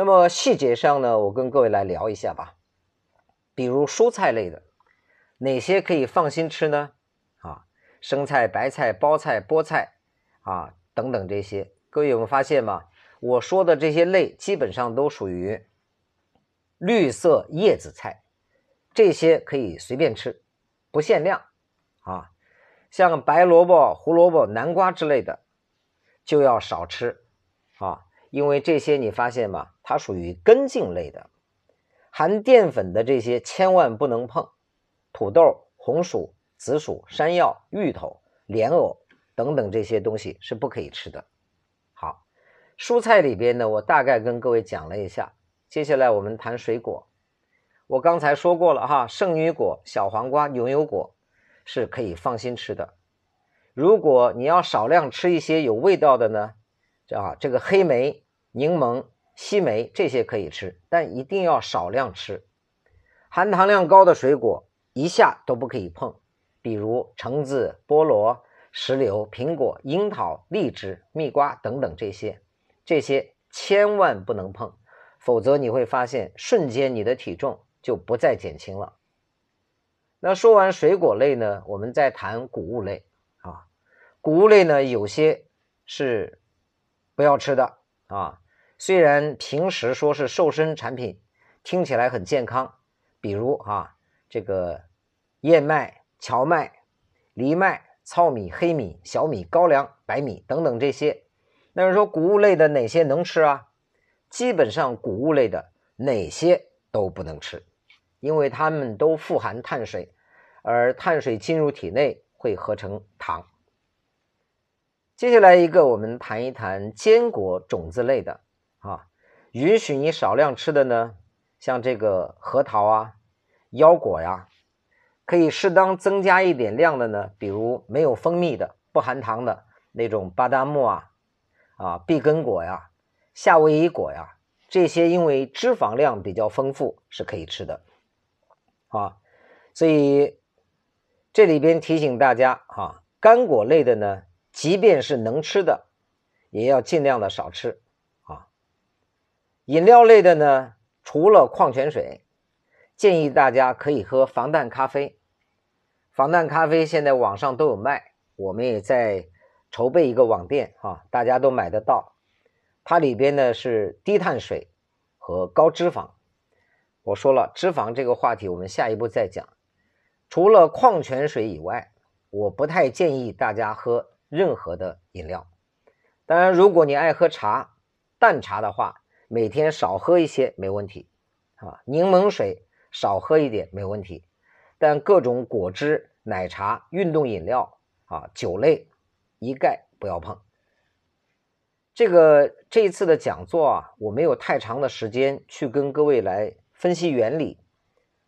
那么细节上呢，我跟各位来聊一下吧。比如蔬菜类的，哪些可以放心吃呢？啊，生菜、白菜、包菜、菠菜啊等等这些，各位有没有发现吗？我说的这些类基本上都属于绿色叶子菜，这些可以随便吃，不限量啊。像白萝卜、胡萝卜、南瓜之类的，就要少吃啊，因为这些你发现吗？它属于根茎类的，含淀粉的这些千万不能碰。土豆、红薯、紫薯、山药、芋头、莲藕等等这些东西是不可以吃的。好，蔬菜里边呢，我大概跟各位讲了一下。接下来我们谈水果。我刚才说过了哈，圣女果、小黄瓜、牛油果。是可以放心吃的。如果你要少量吃一些有味道的呢，啊，这个黑莓、柠檬、西梅这些可以吃，但一定要少量吃。含糖量高的水果一下都不可以碰，比如橙子、菠萝、石榴、苹果、樱桃、荔枝、蜜瓜等等这些，这些千万不能碰，否则你会发现瞬间你的体重就不再减轻了。那说完水果类呢，我们再谈谷物类啊。谷物类呢，有些是不要吃的啊。虽然平时说是瘦身产品，听起来很健康，比如啊，这个燕麦、荞麦、藜麦、糙米、黑米、小米、高粱、白米等等这些。那是说谷物类的哪些能吃啊？基本上谷物类的哪些都不能吃。因为它们都富含碳水，而碳水进入体内会合成糖。接下来一个，我们谈一谈坚果种子类的啊，允许你少量吃的呢，像这个核桃啊、腰果呀，可以适当增加一点量的呢，比如没有蜂蜜的、不含糖的那种巴旦木啊、啊碧根果呀、夏威夷果呀，这些因为脂肪量比较丰富，是可以吃的。啊，所以这里边提醒大家啊，干果类的呢，即便是能吃的，也要尽量的少吃。饮料类的呢，除了矿泉水，建议大家可以喝防弹咖啡。防弹咖啡现在网上都有卖，我们也在筹备一个网店啊，大家都买得到。它里边呢是低碳水和高脂肪。我说了，脂肪这个话题，我们下一步再讲。除了矿泉水以外，我不太建议大家喝任何的饮料。当然，如果你爱喝茶、淡茶的话，每天少喝一些没问题啊。柠檬水少喝一点没问题，但各种果汁、奶茶、运动饮料啊、酒类一概不要碰。这个这一次的讲座啊，我没有太长的时间去跟各位来。分析原理，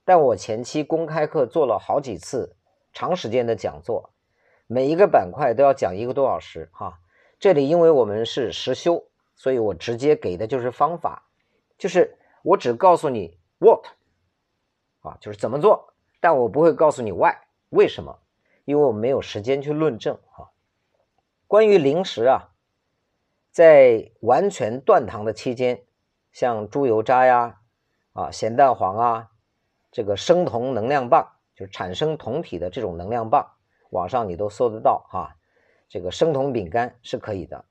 但我前期公开课做了好几次长时间的讲座，每一个板块都要讲一个多小时哈。这里因为我们是实修，所以我直接给的就是方法，就是我只告诉你 what 啊，就是怎么做，但我不会告诉你 why 为什么，因为我没有时间去论证啊。关于零食啊，在完全断糖的期间，像猪油渣呀。啊，咸蛋黄啊，这个生酮能量棒，就是产生酮体的这种能量棒，网上你都搜得到哈。这个生酮饼干是可以的，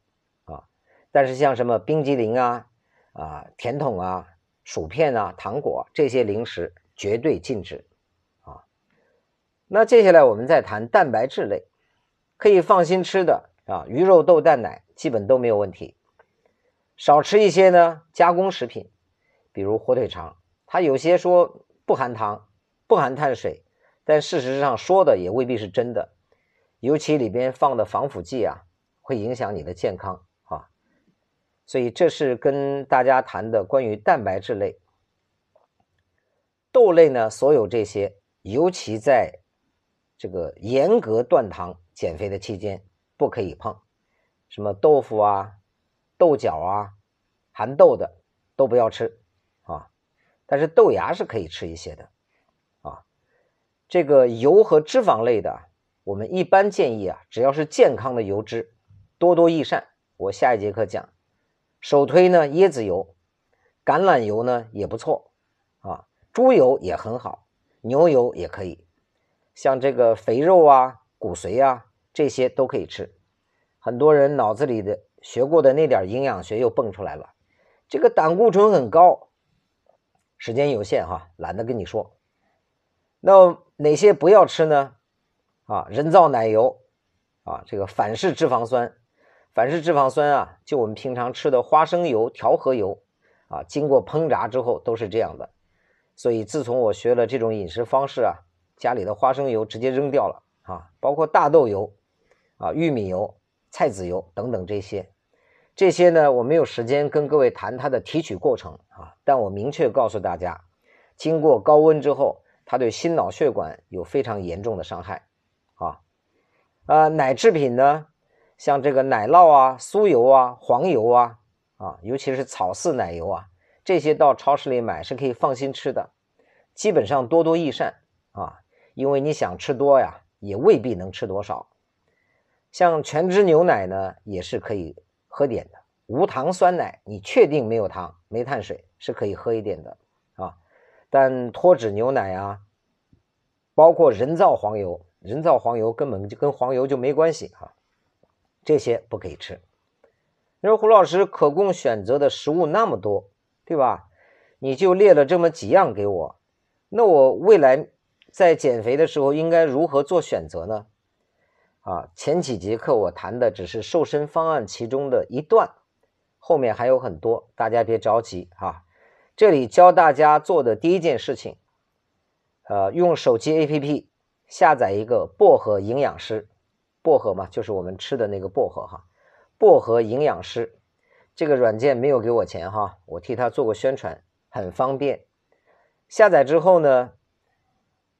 但是像什么冰激凌啊、啊甜筒啊、薯片啊、糖果这些零食绝对禁止啊。那接下来我们再谈蛋白质类，可以放心吃的啊，鱼肉豆蛋奶基本都没有问题，少吃一些呢加工食品。比如火腿肠，它有些说不含糖、不含碳水，但事实上说的也未必是真的。尤其里边放的防腐剂啊，会影响你的健康。所以这是跟大家谈的关于蛋白质类。豆类呢，所有这些，尤其在这个严格断糖减肥的期间，不可以碰。什么豆腐啊、豆角啊、含豆的都不要吃啊。但是豆芽是可以吃一些的，啊，这个油和脂肪类的，我们一般建议啊，只要是健康的油脂，多多益善。我下一节课讲，首推呢椰子油，橄榄油呢也不错啊，猪油也很好，牛油也可以，像这个肥肉啊、骨髓啊这些都可以吃。很多人脑子里的学过的那点营养学又蹦出来了，这个胆固醇很高。时间有限哈，懒得跟你说。那哪些不要吃呢？啊，人造奶油啊，这个反式脂肪酸，反式脂肪酸啊，就我们平常吃的花生油、调和油啊，经过烹炸之后都是这样的。所以自从我学了这种饮食方式啊，家里的花生油直接扔掉了啊，包括大豆油啊、玉米油、菜籽油等等这些。这些呢，我没有时间跟各位谈它的提取过程啊，但我明确告诉大家，经过高温之后，它对心脑血管有非常严重的伤害啊。呃，奶制品呢，像这个奶酪啊、酥油啊、黄油啊，啊，尤其是草饲奶油啊，这些到超市里买是可以放心吃的，基本上多多益善啊，因为你想吃多呀，也未必能吃多少。像全脂牛奶呢，也是可以。喝点的无糖酸奶，你确定没有糖、没碳水是可以喝一点的啊。但脱脂牛奶啊，包括人造黄油，人造黄油根本就跟黄油就没关系哈，这些不可以吃。你说胡老师可供选择的食物那么多，对吧？你就列了这么几样给我，那我未来在减肥的时候应该如何做选择呢？啊，前几节课我谈的只是瘦身方案其中的一段，后面还有很多，大家别着急哈。这里教大家做的第一件事情，呃，用手机 APP 下载一个薄荷营养师，薄荷嘛，就是我们吃的那个薄荷哈。薄荷营养师这个软件没有给我钱哈，我替他做过宣传，很方便。下载之后呢，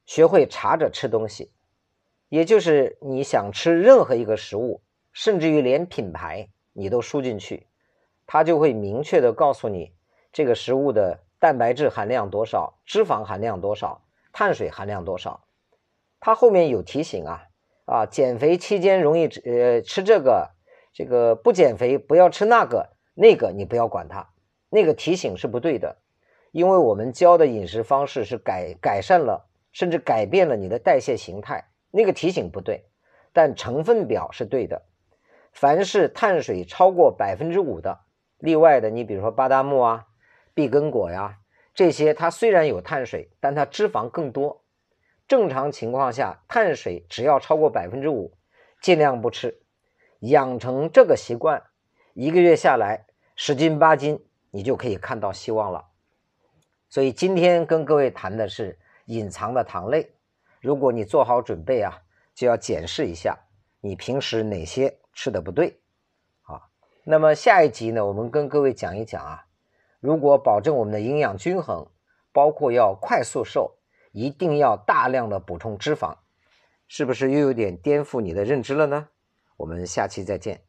学会查着吃东西。也就是你想吃任何一个食物，甚至于连品牌你都输进去，它就会明确的告诉你这个食物的蛋白质含量多少，脂肪含量多少，碳水含量多少。它后面有提醒啊啊，减肥期间容易呃吃这个，这个不减肥不要吃那个，那个你不要管它，那个提醒是不对的，因为我们教的饮食方式是改改善了，甚至改变了你的代谢形态。那个提醒不对，但成分表是对的。凡是碳水超过百分之五的，例外的，你比如说巴旦木啊、碧根果呀这些，它虽然有碳水，但它脂肪更多。正常情况下，碳水只要超过百分之五，尽量不吃。养成这个习惯，一个月下来十斤八斤，你就可以看到希望了。所以今天跟各位谈的是隐藏的糖类。如果你做好准备啊，就要检视一下你平时哪些吃的不对啊。那么下一集呢，我们跟各位讲一讲啊，如果保证我们的营养均衡，包括要快速瘦，一定要大量的补充脂肪，是不是又有点颠覆你的认知了呢？我们下期再见。